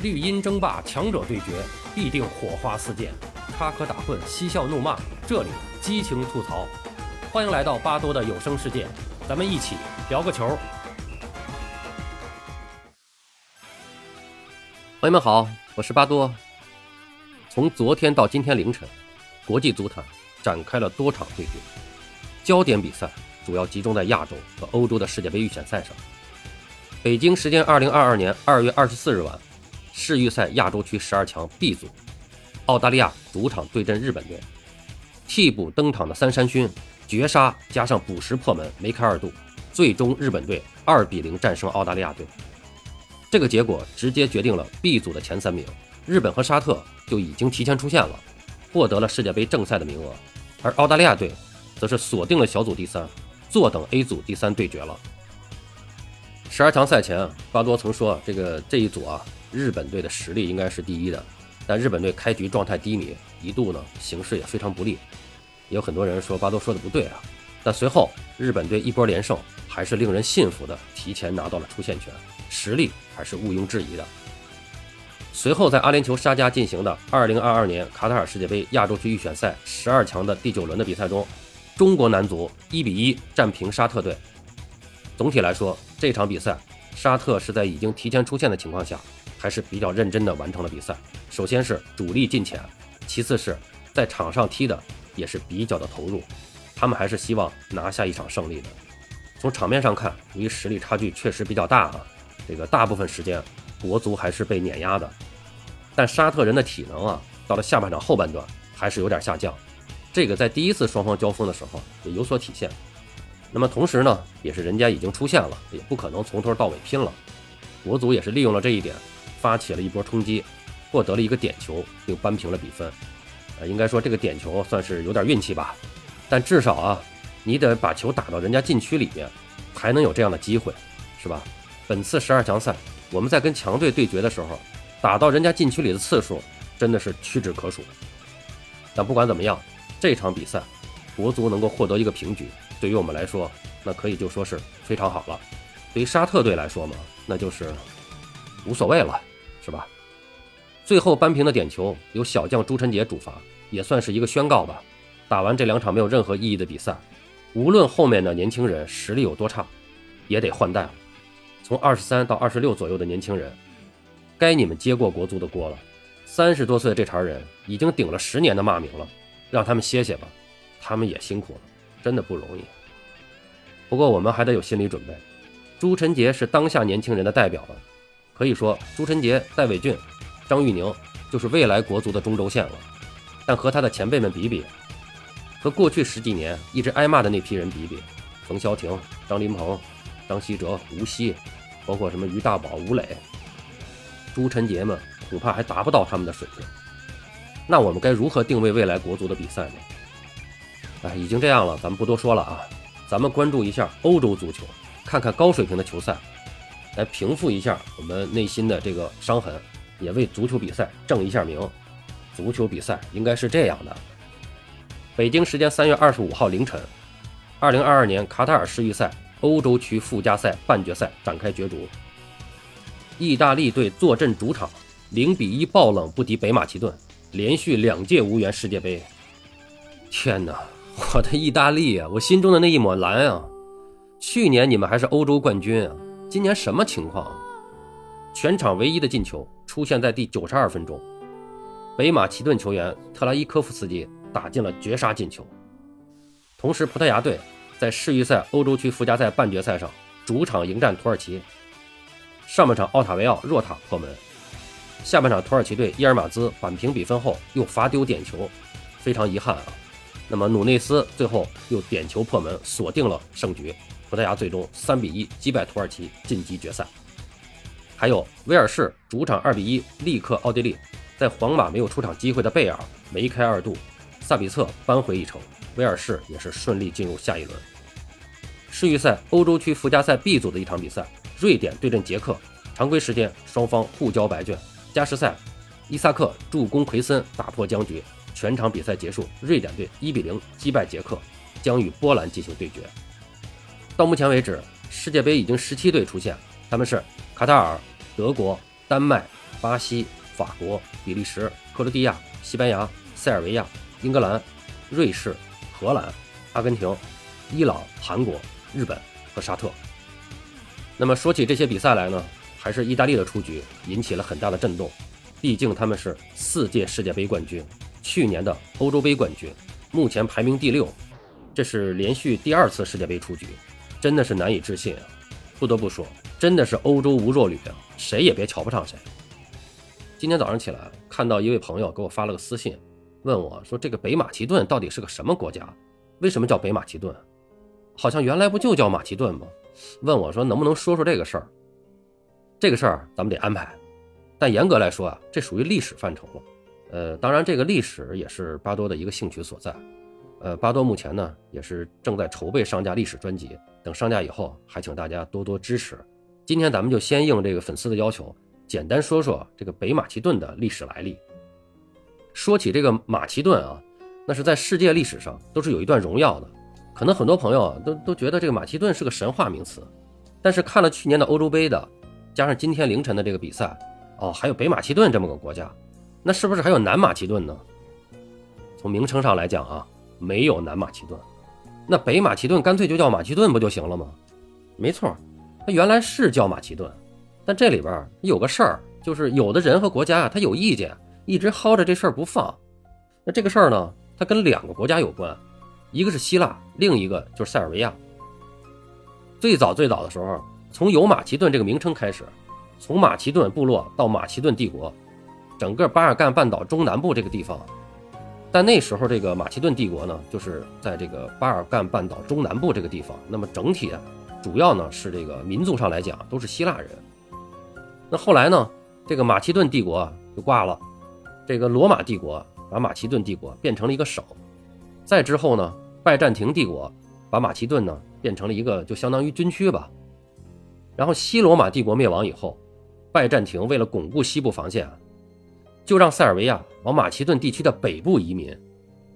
绿茵争霸，强者对决，必定火花四溅，插科打诨，嬉笑怒骂，这里激情吐槽。欢迎来到巴多的有声世界，咱们一起聊个球。朋友们好，我是巴多。从昨天到今天凌晨，国际足坛展开了多场对决，焦点比赛主要集中在亚洲和欧洲的世界杯预选赛上。北京时间二零二二年二月二十四日晚。世预赛亚洲区十二强 B 组，澳大利亚主场对阵日本队。替补登场的三山勋绝杀加上补时破门，梅开二度，最终日本队二比零战胜澳大利亚队。这个结果直接决定了 B 组的前三名，日本和沙特就已经提前出现了，获得了世界杯正赛的名额。而澳大利亚队则是锁定了小组第三，坐等 A 组第三对决了。十二强赛前，巴多曾说这个这一组啊。日本队的实力应该是第一的，但日本队开局状态低迷，一度呢形势也非常不利。也有很多人说巴多说的不对啊，但随后日本队一波连胜，还是令人信服的，提前拿到了出线权，实力还是毋庸置疑的。随后在阿联酋沙加进行的2022年卡塔尔世界杯亚洲区预选赛十二强的第九轮的比赛中，中国男足1比1战平沙特队。总体来说，这场比赛沙特是在已经提前出线的情况下。还是比较认真的完成了比赛。首先是主力进前，其次是在场上踢的也是比较的投入。他们还是希望拿下一场胜利的。从场面上看，由于实力差距确实比较大啊，这个大部分时间国足还是被碾压的。但沙特人的体能啊，到了下半场后半段还是有点下降。这个在第一次双方交锋的时候也有所体现。那么同时呢，也是人家已经出现了，也不可能从头到尾拼了。国足也是利用了这一点。发起了一波冲击，获得了一个点球，并扳平了比分。呃，应该说这个点球算是有点运气吧，但至少啊，你得把球打到人家禁区里面，才能有这样的机会，是吧？本次十二强赛，我们在跟强队对决的时候，打到人家禁区里的次数真的是屈指可数。但不管怎么样，这场比赛，国足能够获得一个平局，对于我们来说，那可以就说是非常好了。对于沙特队来说嘛，那就是无所谓了。是吧？最后扳平的点球由小将朱晨杰主罚，也算是一个宣告吧。打完这两场没有任何意义的比赛，无论后面的年轻人实力有多差，也得换代了。从二十三到二十六左右的年轻人，该你们接过国足的锅了。三十多岁的这茬人已经顶了十年的骂名了，让他们歇歇吧，他们也辛苦了，真的不容易。不过我们还得有心理准备，朱晨杰是当下年轻人的代表了。可以说，朱晨杰、戴伟俊、张玉宁就是未来国足的中轴线了。但和他的前辈们比比，和过去十几年一直挨骂的那批人比比，冯潇霆、张琳芃、张稀哲、吴曦，包括什么于大宝、吴磊，朱晨杰们恐怕还达不到他们的水平。那我们该如何定位未来国足的比赛呢？哎，已经这样了，咱们不多说了啊，咱们关注一下欧洲足球，看看高水平的球赛。来平复一下我们内心的这个伤痕，也为足球比赛正一下名。足球比赛应该是这样的：北京时间三月二十五号凌晨，二零二二年卡塔尔世预赛欧洲区附加赛半决赛展开角逐。意大利队坐镇主场，零比一爆冷不敌北马其顿，连续两届无缘世界杯。天哪，我的意大利啊，我心中的那一抹蓝啊！去年你们还是欧洲冠军啊！今年什么情况？全场唯一的进球出现在第九十二分钟，北马其顿球员特拉伊科夫斯基打进了绝杀进球。同时，葡萄牙队在世预赛欧洲区附加赛半决赛上主场迎战土耳其。上半场奥塔维奥若塔破门，下半场土耳其队伊尔马兹扳平比分后又罚丢点球，非常遗憾啊。那么努内斯最后又点球破门，锁定了胜局。葡萄牙最终三比一击败土耳其晋级决赛。还有威尔士主场二比一力克奥地利，在皇马没有出场机会的贝尔梅开二度，萨比策扳回一城，威尔士也是顺利进入下一轮。世预赛欧洲区附加赛 B 组的一场比赛，瑞典对阵捷克，常规时间双方互交白卷。加时赛，伊萨克助攻奎森打破僵局，全场比赛结束，瑞典队一比零击败捷克，将与波兰进行对决。到目前为止，世界杯已经十七队出现，他们是卡塔尔、德国、丹麦、巴西、法国、比利时、克罗地亚、西班牙、塞尔维亚、英格兰、瑞士、荷兰、阿根廷、伊朗、韩国、日本和沙特。那么说起这些比赛来呢，还是意大利的出局引起了很大的震动，毕竟他们是四届世界杯冠军，去年的欧洲杯冠军，目前排名第六，这是连续第二次世界杯出局，真的是难以置信啊！不得不说，真的是欧洲无弱旅啊，谁也别瞧不上谁。今天早上起来，看到一位朋友给我发了个私信，问我说：“这个北马其顿到底是个什么国家？为什么叫北马其顿？好像原来不就叫马其顿吗？”问我说能不能说说这个事儿？这个事儿咱们得安排，但严格来说啊，这属于历史范畴了。呃，当然这个历史也是巴多的一个兴趣所在。呃，巴多目前呢也是正在筹备上架历史专辑，等上架以后还请大家多多支持。今天咱们就先应这个粉丝的要求，简单说说这个北马其顿的历史来历。说起这个马其顿啊，那是在世界历史上都是有一段荣耀的。可能很多朋友都都觉得这个马其顿是个神话名词，但是看了去年的欧洲杯的，加上今天凌晨的这个比赛，哦，还有北马其顿这么个国家，那是不是还有南马其顿呢？从名称上来讲啊，没有南马其顿，那北马其顿干脆就叫马其顿不就行了吗？没错，它原来是叫马其顿，但这里边有个事儿，就是有的人和国家啊他有意见，一直薅着这事儿不放。那这个事儿呢，它跟两个国家有关。一个是希腊，另一个就是塞尔维亚。最早最早的时候，从有马其顿这个名称开始，从马其顿部落到马其顿帝国，整个巴尔干半岛中南部这个地方。但那时候这个马其顿帝国呢，就是在这个巴尔干半岛中南部这个地方。那么整体啊，主要呢是这个民族上来讲都是希腊人。那后来呢，这个马其顿帝国就挂了，这个罗马帝国把马其顿帝国变成了一个省。再之后呢，拜占庭帝国把马其顿呢变成了一个就相当于军区吧。然后西罗马帝国灭亡以后，拜占庭为了巩固西部防线啊，就让塞尔维亚往马其顿地区的北部移民。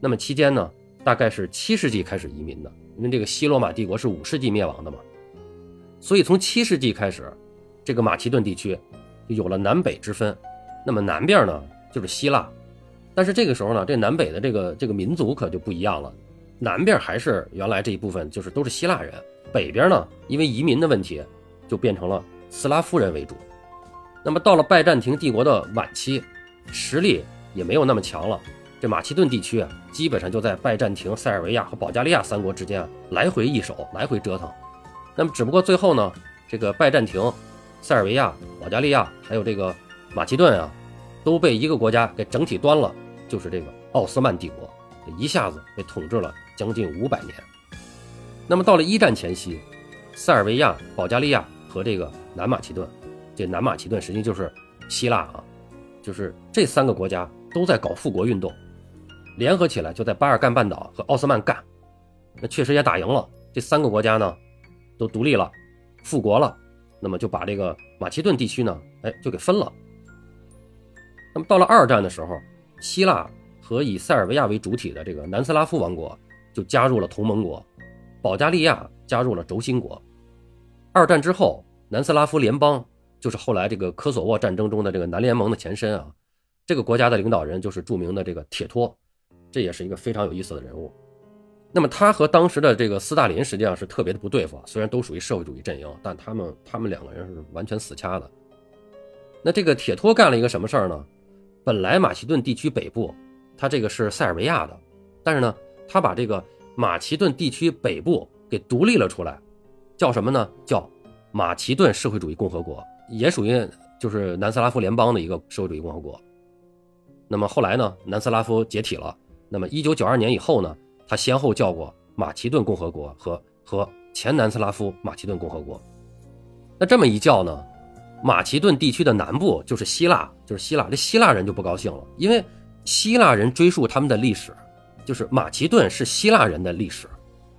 那么期间呢，大概是七世纪开始移民的，因为这个西罗马帝国是五世纪灭亡的嘛。所以从七世纪开始，这个马其顿地区就有了南北之分。那么南边呢就是希腊。但是这个时候呢，这南北的这个这个民族可就不一样了，南边还是原来这一部分就是都是希腊人，北边呢因为移民的问题，就变成了斯拉夫人为主。那么到了拜占庭帝国的晚期，实力也没有那么强了，这马其顿地区啊，基本上就在拜占庭、塞尔维亚和保加利亚三国之间来回易手，来回折腾。那么只不过最后呢，这个拜占庭、塞尔维亚、保加利亚还有这个马其顿啊，都被一个国家给整体端了。就是这个奥斯曼帝国，一下子被统治了将近五百年。那么到了一战前夕，塞尔维亚、保加利亚和这个南马其顿，这南马其顿实际就是希腊啊，就是这三个国家都在搞复国运动，联合起来就在巴尔干半岛和奥斯曼干。那确实也打赢了，这三个国家呢都独立了，复国了。那么就把这个马其顿地区呢，哎，就给分了。那么到了二战的时候。希腊和以塞尔维亚为主体的这个南斯拉夫王国就加入了同盟国，保加利亚加入了轴心国。二战之后，南斯拉夫联邦就是后来这个科索沃战争中的这个南联盟的前身啊。这个国家的领导人就是著名的这个铁托，这也是一个非常有意思的人物。那么他和当时的这个斯大林实际上是特别的不对付，虽然都属于社会主义阵营，但他们他们两个人是完全死掐的。那这个铁托干了一个什么事儿呢？本来马其顿地区北部，它这个是塞尔维亚的，但是呢，他把这个马其顿地区北部给独立了出来，叫什么呢？叫马其顿社会主义共和国，也属于就是南斯拉夫联邦的一个社会主义共和国。那么后来呢，南斯拉夫解体了，那么一九九二年以后呢，他先后叫过马其顿共和国和和前南斯拉夫马其顿共和国。那这么一叫呢？马其顿地区的南部就是希腊，就是希腊。这希腊人就不高兴了，因为希腊人追溯他们的历史，就是马其顿是希腊人的历史，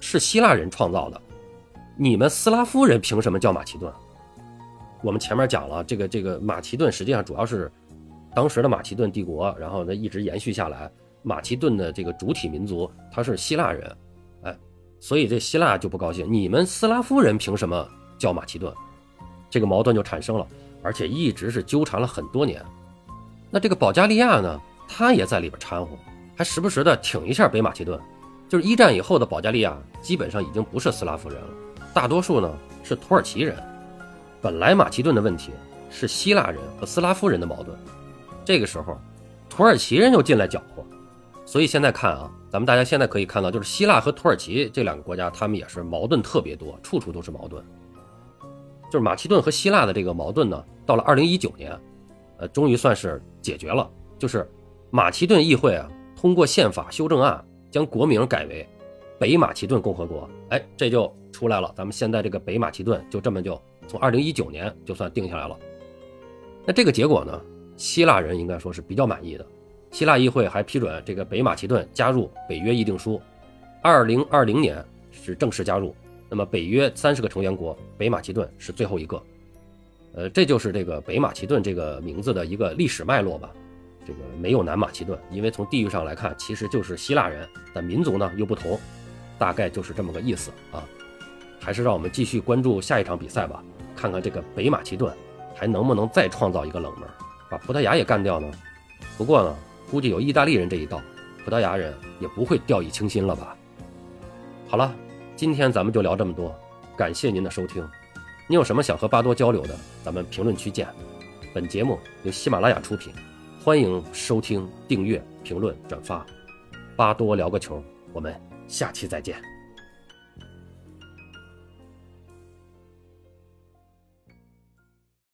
是希腊人创造的。你们斯拉夫人凭什么叫马其顿？我们前面讲了，这个这个马其顿实际上主要是当时的马其顿帝国，然后呢一直延续下来。马其顿的这个主体民族他是希腊人，哎，所以这希腊就不高兴，你们斯拉夫人凭什么叫马其顿？这个矛盾就产生了，而且一直是纠缠了很多年。那这个保加利亚呢，他也在里边掺和，还时不时的挺一下北马其顿。就是一战以后的保加利亚，基本上已经不是斯拉夫人了，大多数呢是土耳其人。本来马其顿的问题是希腊人和斯拉夫人的矛盾，这个时候土耳其人又进来搅和，所以现在看啊，咱们大家现在可以看到，就是希腊和土耳其这两个国家，他们也是矛盾特别多，处处都是矛盾。就是马其顿和希腊的这个矛盾呢，到了二零一九年，呃，终于算是解决了，就是马其顿议会啊通过宪法修正案。将国名改为北马其顿共和国，哎，这就出来了。咱们现在这个北马其顿就这么就从二零一九年就算定下来了。那这个结果呢，希腊人应该说是比较满意的。希腊议会还批准这个北马其顿加入北约议定书，二零二零年是正式加入。那么北约三十个成员国，北马其顿是最后一个。呃，这就是这个北马其顿这个名字的一个历史脉络吧。这个没有南马其顿，因为从地域上来看，其实就是希腊人，但民族呢又不同，大概就是这么个意思啊。还是让我们继续关注下一场比赛吧，看看这个北马其顿还能不能再创造一个冷门，把葡萄牙也干掉呢？不过呢，估计有意大利人这一道，葡萄牙人也不会掉以轻心了吧？好了，今天咱们就聊这么多，感谢您的收听。你有什么想和巴多交流的，咱们评论区见。本节目由喜马拉雅出品。欢迎收听、订阅、评论、转发，巴多聊个球，我们下期再见。